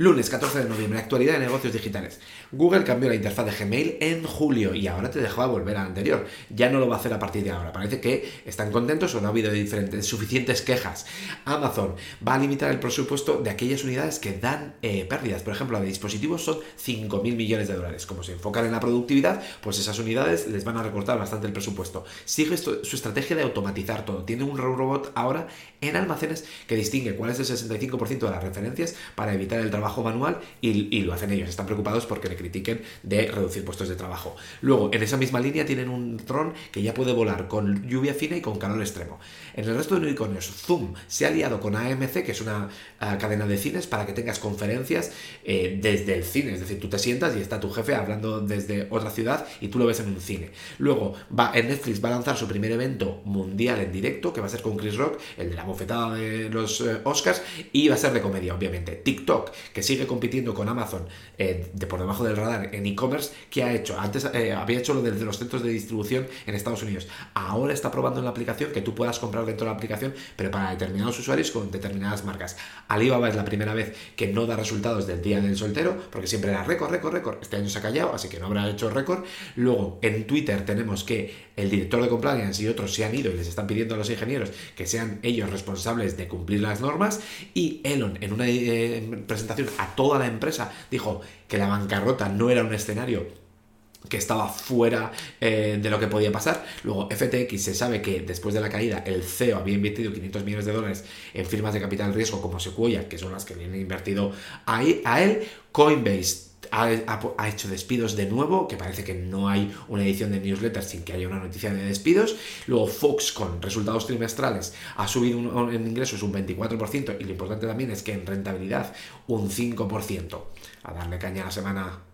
Lunes 14 de noviembre, actualidad de negocios digitales. Google cambió la interfaz de Gmail en julio y ahora te dejaba volver a la anterior. Ya no lo va a hacer a partir de ahora. Parece que están contentos o no ha habido diferentes, suficientes quejas. Amazon va a limitar el presupuesto de aquellas unidades que dan eh, pérdidas. Por ejemplo, la de dispositivos son 5.000 millones de dólares. Como se enfocan en la productividad, pues esas unidades les van a recortar bastante el presupuesto. Sigue su estrategia de automatizar todo. Tiene un robot ahora en almacenes que distingue cuál es el 65% de las referencias para evitar el trabajo manual y, lo hacen ellos. Están preocupados porque le critiquen de reducir puestos de trabajo. Luego, en esa misma línea tienen un dron que ya puede volar con lluvia fina y con calor extremo. En el resto de unicornios, Zoom se ha aliado con AMC, que es una ah, cadena de cines, para que tengas conferencias eh, desde el cine. Es decir, tú te sientas y está tu jefe hablando desde otra ciudad y tú lo ves en un cine. Luego, va, en Netflix va a lanzar su primer evento mundial en directo, que va a ser con Chris Rock, el de la bofetada de los eh, Oscars, y va a ser de comedia, obviamente. TikTok, que sigue compitiendo con Amazon eh, de por debajo del radar en e-commerce, ¿qué ha hecho? Antes eh, había hecho lo de los centros de distribución en Estados Unidos. Ahora está probando en la aplicación que tú puedas comprar dentro de la aplicación, pero para determinados usuarios con determinadas marcas. Alibaba es la primera vez que no da resultados del día del soltero, porque siempre era récord, récord, récord. Este año se ha callado, así que no habrá hecho récord. Luego, en Twitter tenemos que el director de compliance y otros se han ido y les están pidiendo a los ingenieros que sean ellos responsables de cumplir las normas. Y Elon, en una eh, presentación a toda la empresa, dijo que la bancarrota no era un escenario que estaba fuera eh, de lo que podía pasar. Luego, FTX se sabe que después de la caída el CEO había invertido 500 millones de dólares en firmas de capital riesgo como Sequoia, que son las que vienen invertido ahí, a él. Coinbase ha, hecho despidos de nuevo, que parece que no hay una edición de newsletter sin que haya una noticia de despidos. Luego Fox con resultados trimestrales ha subido en ingresos un 24% y lo importante también es que en rentabilidad un 5%. A darle caña a la semana